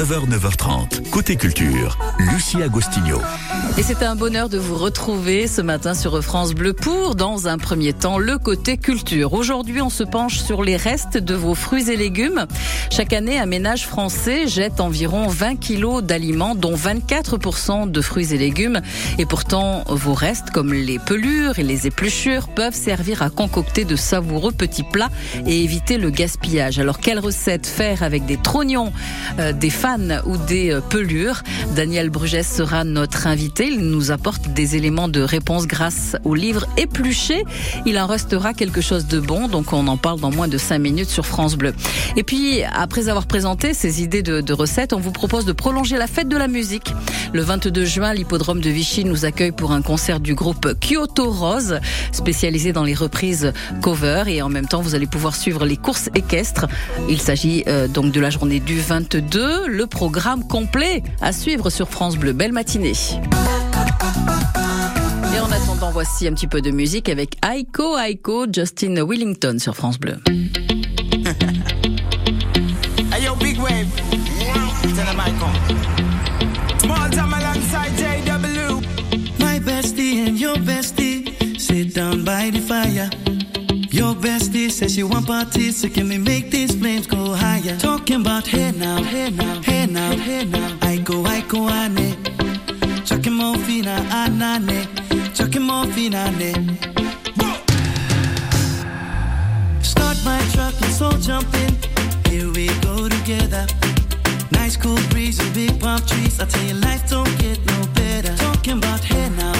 9h, 9h30. Côté culture, Lucie Agostinho. Et c'est un bonheur de vous retrouver ce matin sur France Bleu pour, dans un premier temps, le côté culture. Aujourd'hui, on se penche sur les restes de vos fruits et légumes. Chaque année, un ménage français jette environ 20 kilos d'aliments, dont 24% de fruits et légumes. Et pourtant, vos restes, comme les pelures et les épluchures, peuvent servir à concocter de savoureux petits plats et éviter le gaspillage. Alors, quelle recette faire avec des trognons, euh, des fans ou des euh, pelures Daniel Brugès sera notre invité. Il nous apporte des éléments de réponse grâce au livre épluché. Il en restera quelque chose de bon, donc on en parle dans moins de 5 minutes sur France Bleu. Et puis, après avoir présenté ces idées de, de recettes, on vous propose de prolonger la fête de la musique. Le 22 juin, l'hippodrome de Vichy nous accueille pour un concert du groupe Kyoto Rose, spécialisé dans les reprises cover. Et en même temps, vous allez pouvoir suivre les courses équestres. Il s'agit euh, donc de la journée du 22. Le programme complet à suivre sur France Bleu. Belle matinée. Et en attendant, voici un petit peu de musique avec Aiko Aiko, Justin Willington sur France Bleu. Hey yo, big wave. Tell I come. Small time alongside JW. My bestie and your bestie sit down by the fire. Your bestie says she want parties, so can we make these flames go higher? Talking about hey now, hey now, now, I go, ane. More fina, anane. Chucking more fina. Start my truck and soul jump in. Here we go together. Nice cool breeze and big palm trees. I tell you, life don't get no better. Talking about hey now,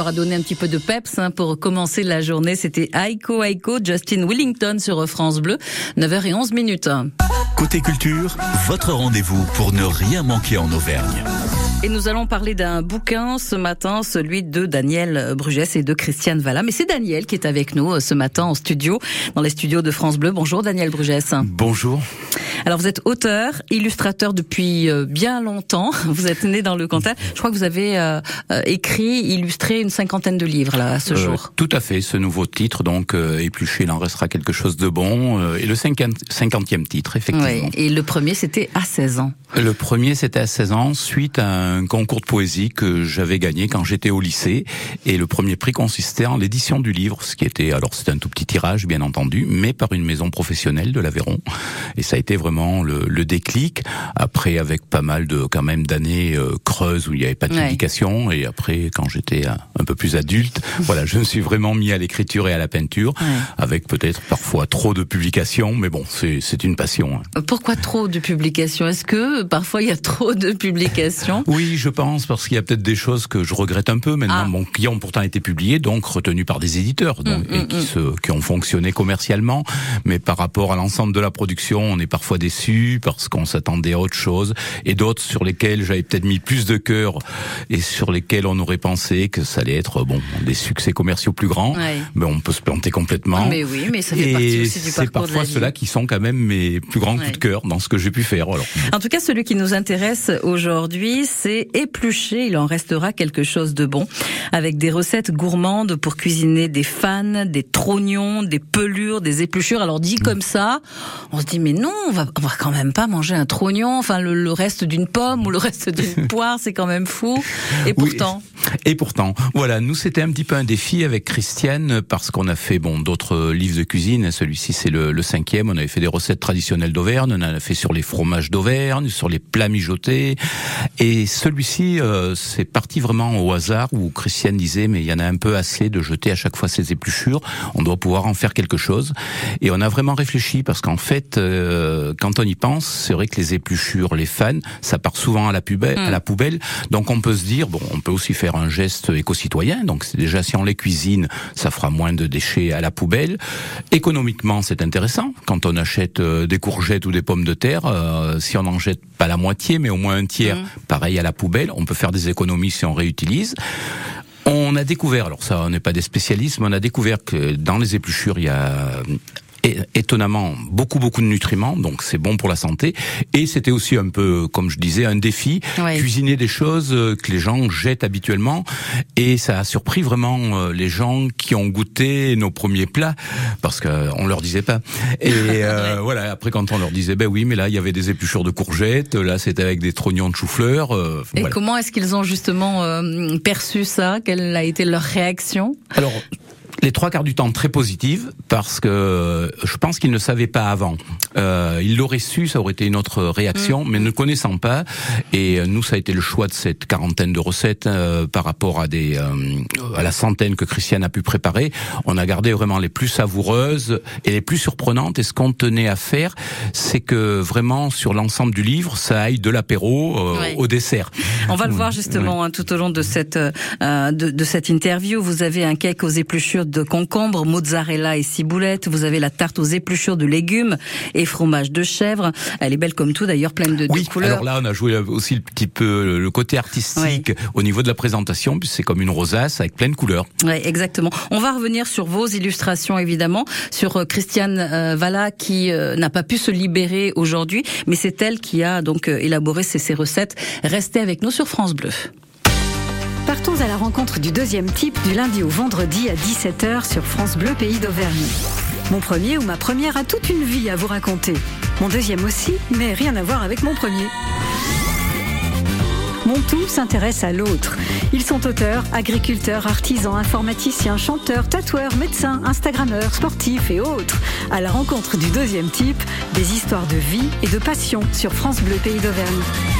aura donné un petit peu de peps hein, pour commencer la journée. C'était Aiko Aiko, Justin Willington sur France Bleu, 9h11 minutes. Côté culture, votre rendez-vous pour ne rien manquer en Auvergne. Et nous allons parler d'un bouquin ce matin, celui de Daniel Brugès et de Christiane Valla. Mais c'est Daniel qui est avec nous euh, ce matin en studio, dans les studios de France Bleu. Bonjour Daniel Brugès. Bonjour. Alors vous êtes auteur, illustrateur depuis euh, bien longtemps. Vous êtes né dans le Cantal. Je crois que vous avez euh, écrit, illustré une cinquantaine de livres là à ce Euh, jour. Tout à fait, ce nouveau titre, donc euh, épluché, il en restera quelque chose de bon. et le cinquantième titre, effectivement. Ouais. Et le premier c'était à 16 ans. Le premier, c'était à 16 ans, suite à un concours de poésie que j'avais gagné quand j'étais au lycée. Et le premier prix consistait en l'édition du livre, ce qui était, alors c'était un tout petit tirage, bien entendu, mais par une maison professionnelle de l'Aveyron. Et ça a été vraiment le, le, déclic. Après, avec pas mal de quand même d'années euh, creuses où il n'y avait pas de publication, et après, quand j'étais un, peu plus adulte, voilà, je me suis vraiment mis à l'écriture et à la peinture, avec peut-être parfois trop de publications, mais bon, c'est une passion. Hein. Pourquoi trop de publications? Est-ce que parfois il y a trop de publications? Oui, je pense parce qu'il y a peut-être des choses que je regrette un peu maintenant, ah. qui ont pourtant été publiées, donc retenues par des éditeurs, donc, mm, et mm, qui, mm. se, qui ont fonctionné commercialement, mais par rapport à l'ensemble de la production, on est parfois déçu parce qu'on s'attendait à autre chose, et d'autres sur lesquels j'avais peut-être mis plus de cœur et sur lesquels on aurait pensé que ça allait être bon des succès commerciaux plus grands, mais on peut se planter complètement. Mais oui, mais ça fait partie aussi du parcours C'est parfois ceux-là qui sont quand même mes plus grands coups de cœur dans ce que j'ai pu faire. Alors. En tout cas, celui qui nous intéresse aujourd'hui, c'est éplucher. Il en restera quelque chose de bon, avec des recettes gourmandes pour cuisiner des fans, des trognons, des pelures, des épluchures. Alors dit comme ça, on se dit mais non, on va, on va quand même pas manger un trognon, enfin le, reste d'une pomme ou le reste d'une poire, c'est quand même fou. Et pourtant. Et pourtant, voilà, nous c'était un petit peu un défi avec Christiane parce qu'on a fait bon d'autres livres de cuisine. Celui-ci c'est le, le, cinquième. On avait fait des recettes traditionnelles d'Auvergne. On en a fait sur les fromages d'Auvergne, sur les plats mijotés. Et celui-ci, euh, c'est parti vraiment au hasard où Christiane disait mais il y en a un peu assez de jeter à chaque fois ces épluchures. On doit pouvoir en faire quelque chose. Et on a vraiment réfléchi parce qu'en fait, euh, quand on y pense, c'est vrai que les épluchures, les fans, ça part souvent à la poubelle. À la poubelle. Donc on peut se dire bon, on peut aussi faire un geste éco-citoyen. Donc c'est déjà si on les cuisine, ça fera moins de déchets à la poubelle. Économiquement, c'est intéressant. Quand on achète euh, des courgettes ou des pommes de terre, euh, si on n'en jette pas la moitié, mais au moins un tiers, mmh. pareil à la poubelle, on peut faire des économies si on réutilise. On a découvert, alors ça, on n'est pas des spécialistes, mais on a découvert que dans les épluchures, il y a étonnamment beaucoup beaucoup de nutriments, donc c'est bon pour la santé. Et c'était aussi un peu, comme je disais, un défi, cuisiner des choses euh, que les gens jettent habituellement. Et ça a surpris vraiment euh, les gens qui ont goûté nos premiers plats, parce qu'on leur disait pas. Et euh, voilà, après quand on leur disait, ben oui, mais là il y avait des épluchures de courgettes, là c'était avec des trognons de chou-fleur. et comment est-ce qu'ils ont justement perçu ça? Quelle a été leur réaction? Alors les trois quarts du temps très positives parce que je pense qu'ils ne savaient pas avant. Euh, ils l'auraient su, ça aurait été une autre réaction, mm. mais ne connaissant pas. Et euh, nous, ça a été le choix de cette quarantaine de recettes euh, par rapport à des euh, à la centaine que Christiane a pu préparer. On a gardé vraiment les plus savoureuses et les plus surprenantes. Et ce qu'on tenait à faire, c'est que vraiment sur l'ensemble du livre, ça aille de l'apéro au dessert. On va le voir justement hein, tout au long de cette de, de cette interview. Vous avez un cake aux épluchures de concombre, mozzarella et ciboulette. Vous avez la tarte aux épluchures de légumes et fromage de chèvre. Elle est belle comme tout d'ailleurs, pleine de, oui, couleurs. Alors là, on a joué aussi le petit peu le côté artistique au niveau de la présentation, puisque c'est comme une rosace avec plein de couleurs. Oui, exactement. On va revenir sur vos illustrations évidemment, sur euh, Christiane euh, Valla qui euh, n'a pas pu se libérer aujourd'hui, mais c'est elle qui a donc élaboré ces, ces recettes. Restez avec nous sur France Bleu. Partons à la rencontre du deuxième type du lundi au vendredi à 17h sur France Bleu Pays d'Auvergne. Mon premier ou ma première a toute une vie à vous raconter. Mon deuxième aussi, mais rien à voir avec mon premier. Mon tout s'intéresse à l'autre. Ils sont auteurs, agriculteurs, artisans, informaticiens, chanteurs, tatoueurs, médecins, instagrammeurs, sportifs et autres. À la rencontre du deuxième type, des histoires de vie et de passion sur France Bleu Pays d'Auvergne.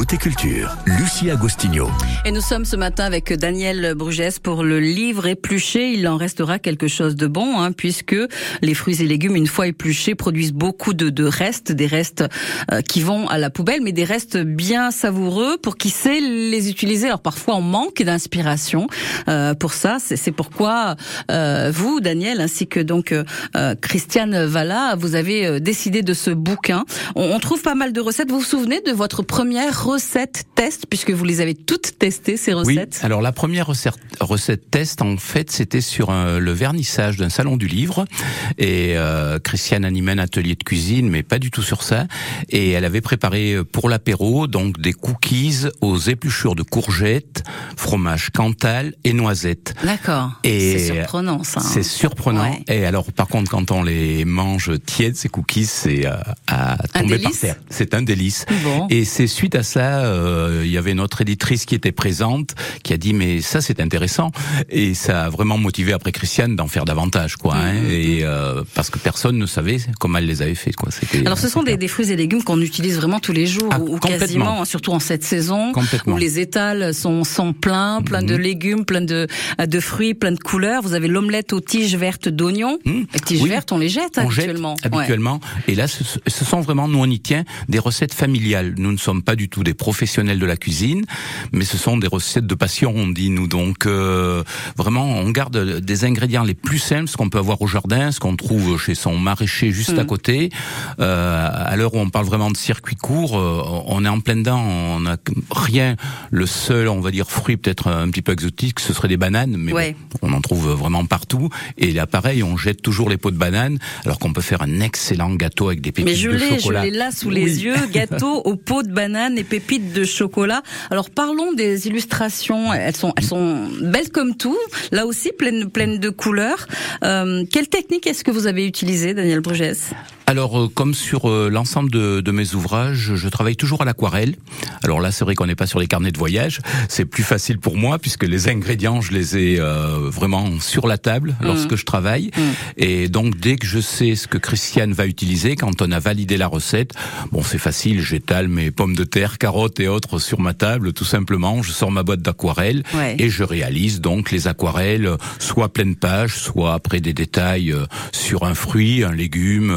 Côté culture, Lucie Agostinho. Et nous sommes ce matin avec Daniel Brugès pour le livre épluché. Il en restera quelque chose de bon, hein, puisque les fruits et légumes, une fois épluchés, produisent beaucoup de, de restes, des restes euh, qui vont à la poubelle, mais des restes bien savoureux pour qui sait les utiliser. Alors parfois on manque d'inspiration euh, pour ça. C'est pourquoi euh, vous, Daniel, ainsi que donc euh, Christiane Valla, vous avez décidé de ce bouquin. On, on trouve pas mal de recettes. Vous vous souvenez de votre première recette test, puisque vous les avez toutes testées ces recettes Oui. Alors la première recette, recette test, en fait, c'était sur un, le vernissage d'un salon du livre. Et euh, Christiane animait un atelier de cuisine, mais pas du tout sur ça. Et elle avait préparé pour l'apéro donc des cookies aux épluchures de courgettes, fromage Cantal et noisettes. D'accord. Et C'est surprenant ça. hein. C'est surprenant. Ouais. Et alors, par contre, quand on les mange tièdes, ces cookies, c'est euh, à tomber par terre. C'est un délice. Bon. Et c'est suite à ça, euh, il y avait notre éditrice qui était présente, qui a dit mais ça c'est intéressant. Et ça a vraiment motivé après Christiane d'en faire davantage, quoi. hein. Mhm. Et euh, parce que personne ne savait comment elle les avait fait, quoi. C'était. Alors ce sont des, des fruits et légumes qu'on utilise vraiment tous les jours Ah, ou quasiment, surtout en cette saison où les étals sont, sont pleins, pleins de Mhm. légumes, pleins de, de fruits, plein de couleurs. Vous avez l'omelette aux tiges vertes d'oignons. Mhm. Les tiges Oui. vertes, on les jette On jette habituellement. Ouais. habituellement. Et là, ce, ce sont vraiment, nous on y tient, des recettes familiales. Nous ne sommes pas du tout des professionnels de la cuisine, mais ce sont des recettes de passion, on dit nous. Donc euh, vraiment, on garde des ingrédients les plus simples, ce qu'on peut avoir au jardin, ce qu'on trouve chez son maraîcher juste à Mm. côté. Euh, à l'heure où on parle vraiment de circuit court, euh, on est en plein dedans. On n'a rien. Le seul, on va dire, fruit peut-être un petit peu exotique, ce serait des bananes, mais Ouais. bon, on en trouve vraiment partout. Et là, pareil, on jette toujours les pots de bananes, alors qu'on peut faire un excellent gâteau avec des pépites Mais je de l'ai, je chocolat. l'ai là sous les Oui. yeux, gâteau aux peaux de banane et pépites de chocolat. Alors parlons des illustrations, elles sont, elles sont belles comme tout, là aussi pleines, pleines de couleurs. Euh, quelle technique est-ce que vous avez utilisée, Daniel Brugès Alors, euh, comme sur euh, l'ensemble de, de mes ouvrages, je travaille toujours à l'aquarelle. Alors là, c'est vrai qu'on n'est pas sur les carnets de voyage. C'est plus facile pour moi puisque les ingrédients, je les ai euh, vraiment sur la table lorsque je travaille. Et donc, dès que je sais ce que Christiane va utiliser, quand on a validé la recette, bon, c'est facile. J'étale mes pommes de terre, carottes et autres sur ma table, tout simplement. Je sors ma boîte d'aquarelle Ouais. et je réalise donc les aquarelles, euh, soit pleine page, soit après des détails euh, sur un fruit, un légume.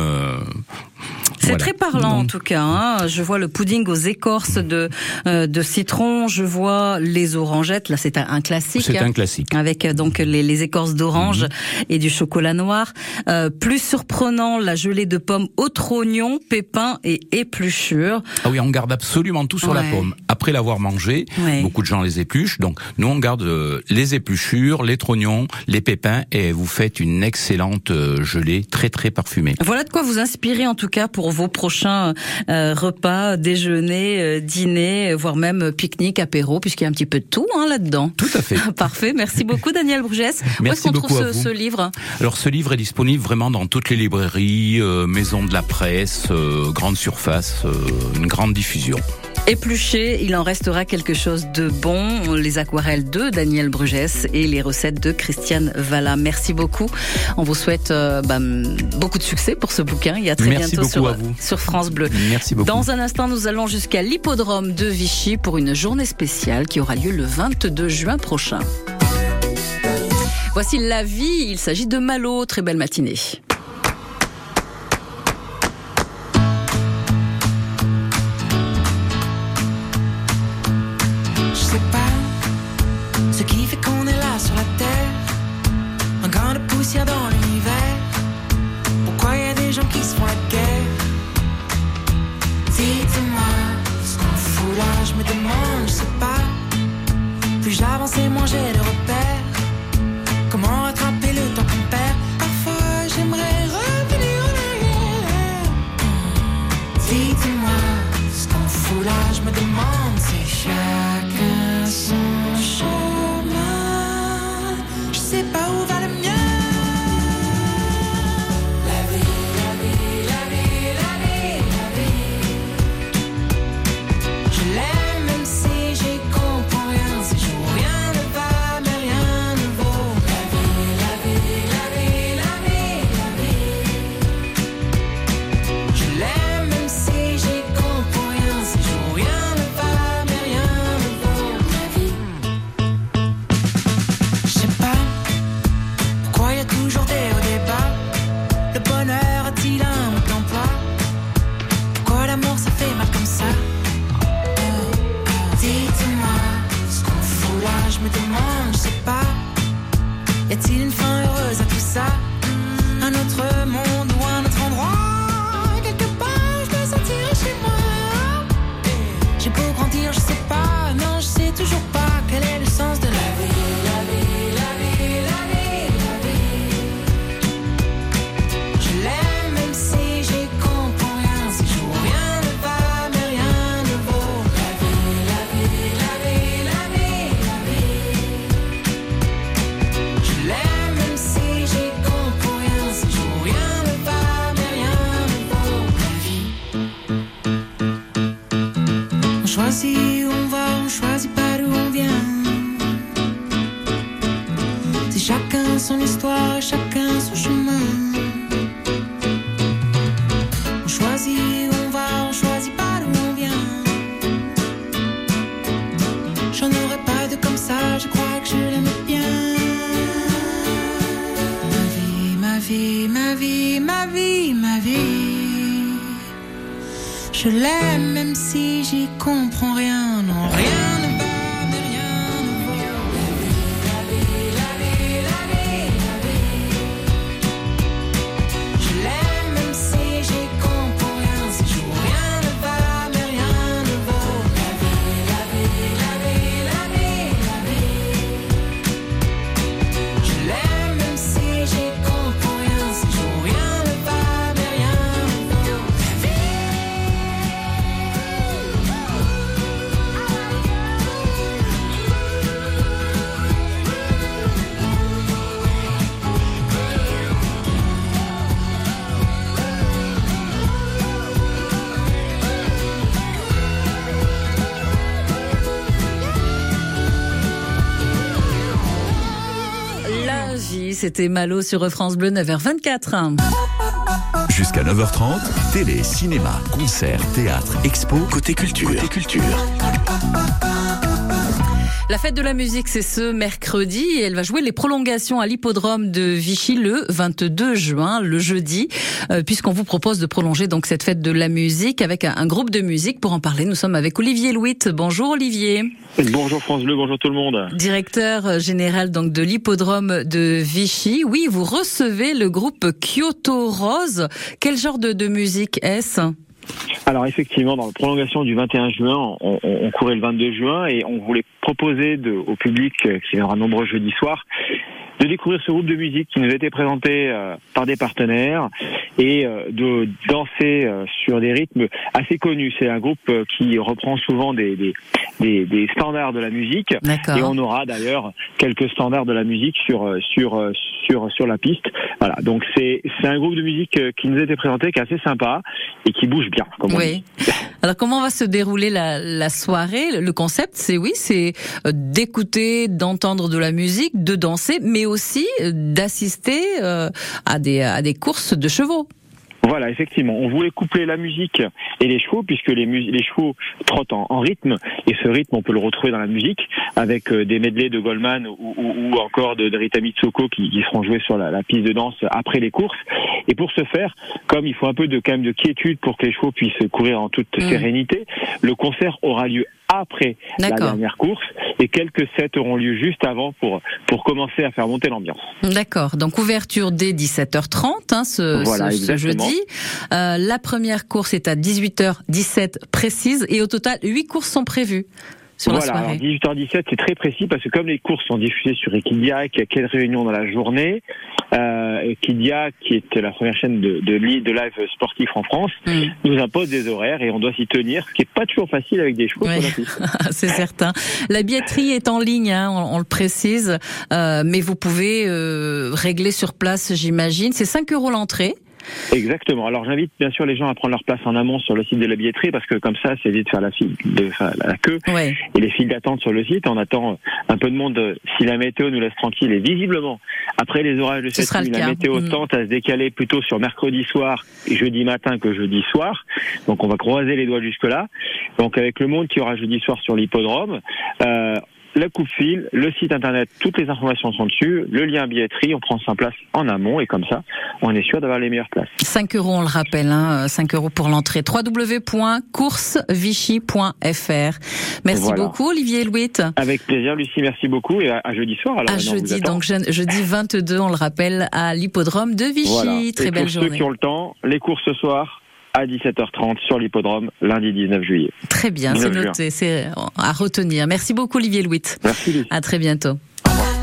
C'est voilà. très parlant en tout cas. hein. Je vois le pudding aux écorces de euh, de citron. Je vois les orangettes. Là, c'est un, classique. C'est un classique. Avec euh, donc les, les écorces d'orange et du chocolat noir. Euh, plus surprenant, la gelée de pommes au trognon, pépins et épluchures. Ah oui, on garde absolument tout sur la pomme. Après l'avoir mangé, Ouais. beaucoup de gens les épluchent. Donc nous, on garde euh, les épluchures, les trognons, les pépins, et vous faites une excellente gelée très très parfumée. Voilà de quoi vous inspirer en tout cas pour vos prochains euh, repas, déjeuner, euh, dîner, euh, voire même pique-nique, apéro, puisqu'il y a un petit peu de tout hein, là-dedans. Tout à fait. Parfait, merci beaucoup Daniel Brugès. Où est-ce qu'on trouve ce, livre? Alors ce livre est disponible vraiment dans toutes les librairies, maisons de la presse, grandes surfaces, euh, une grande diffusion. Épluché, il en restera quelque chose de bon. Les aquarelles de Daniel Brugès et les recettes de Christiane Valla. Merci beaucoup. On vous souhaite euh, bah, beaucoup de succès pour ce bouquin. Et à très Merci bientôt sur, sur France Bleu. Merci beaucoup. Dans un instant, nous allons jusqu'à l'hippodrome de Vichy pour une journée spéciale qui aura lieu le 22 juin prochain. Voici La Vie, il s'agit de Malo. Très belle matinée. Si je J'en aurais pas de comme ça, je crois que je l'aime bien. Ma vie, ma vie, ma vie, ma vie. Je l'aime même si j'y comprends rien c'était Malo sur France Bleu 9h24. Jusqu'à 9h30, télé, cinéma, concert, théâtre, expo, côté culture. Côté culture. La fête de la musique, c'est ce mercredi et elle va jouer les prolongations à l'hippodrome de Vichy le 22 juin, le jeudi, euh, puisqu'on vous propose de prolonger donc cette fête de la musique avec un, un groupe de musique. Pour en parler, nous sommes avec Olivier Louit. Bonjour Olivier. Bonjour France Bleu, bonjour tout le monde. Directeur général donc de l'hippodrome de Vichy. Oui, vous recevez le groupe Kyoto Rose. Quel genre de, de musique est-ce? Alors effectivement, dans la prolongation du 21 juin, on, courait le 22 juin et on voulait proposer au public euh, qui viendra nombreux jeudi soir de découvrir ce groupe de musique qui nous a été présenté euh, par des partenaires et euh, de danser euh, sur des rythmes assez connus. C'est un groupe qui reprend souvent des, des, des, des standards de la musique et on aura d'ailleurs quelques standards de la musique sur sur sur sur la piste. Voilà, donc c'est c'est un groupe de musique qui nous a été présenté qui est assez sympa et qui bouge bien. Comme on Oui. dit. Alors comment va se dérouler la, la soirée? Le concept, c'est oui, c'est d'écouter, d'entendre de la musique, de danser, mais aussi euh, d'assister euh, à des à des courses de chevaux. Voilà, effectivement, on voulait coupler la musique et les chevaux, puisque les, mus- les chevaux trottent en, en rythme, et ce rythme, on peut le retrouver dans la musique, avec euh, des medleys de Goldman ou, ou- ou encore de, de Rita Mitsoko qui, qui seront joués sur la, la piste de danse après les courses. Et pour ce faire, comme il faut un peu de quand même de quiétude pour que les chevaux puissent courir en toute Mm. sérénité, le concert aura lieu après la dernière course, et quelques sets auront lieu juste avant pour pour commencer à faire monter l'ambiance. D'accord. Donc ouverture dès 17h30 hein, ce, Voilà, ce- ce exactement. jeudi. Euh, la première course est à 18h17 précise et au total 8 courses sont prévues sur voilà, la alors soirée. 18h17, c'est très précis parce que comme les courses sont diffusées sur Equidia, qu'il y a quelle réunion dans la journée, euh, Equidia, qui est la première chaîne de, de, de live sportif en France, nous impose des horaires et on doit s'y tenir, ce qui est pas toujours facile avec des chevaux piste. C'est certain. La billetterie est en ligne, hein, on, on le précise, euh, mais vous pouvez euh, régler sur place, j'imagine. C'est 5 euros l'entrée. Exactement. Alors j'invite bien sûr les gens à prendre leur place en amont sur le site de la billetterie parce que comme ça, c'est évite de faire la file, de faire la queue Ouais. et les files d'attente sur le site. On attend un peu de monde si la météo nous laisse tranquille et visiblement après les orages de Ce cette nuit, la météo Mm. tente à se décaler plutôt sur mercredi soir et jeudi matin que jeudi soir. Donc on va croiser les doigts jusque là. Donc avec le monde qui aura jeudi soir sur l'hippodrome. Euh, la coupe file, le site internet, toutes les informations sont dessus, le lien billetterie, on prend sa place en amont et comme ça, on est sûr d'avoir les meilleures places. 5 euros, on le rappelle, hein, 5 euros pour l'entrée. www.coursevichy.fr. Merci Voilà. beaucoup, Olivier Louit. Avec plaisir, Lucie, merci beaucoup et à, à jeudi soir. Alors, À jeudi, donc je- jeudi 22, on le rappelle, à l'hippodrome de Vichy. Voilà. Très et belle pour ceux journée. qui ont le temps, les courses ce soir à 17h30 sur l'hippodrome, lundi 19 juillet. Très bien, c'est 19 juin. noté, c'est à retenir. Merci beaucoup, Olivier Louit. Merci. À très bientôt. Au revoir.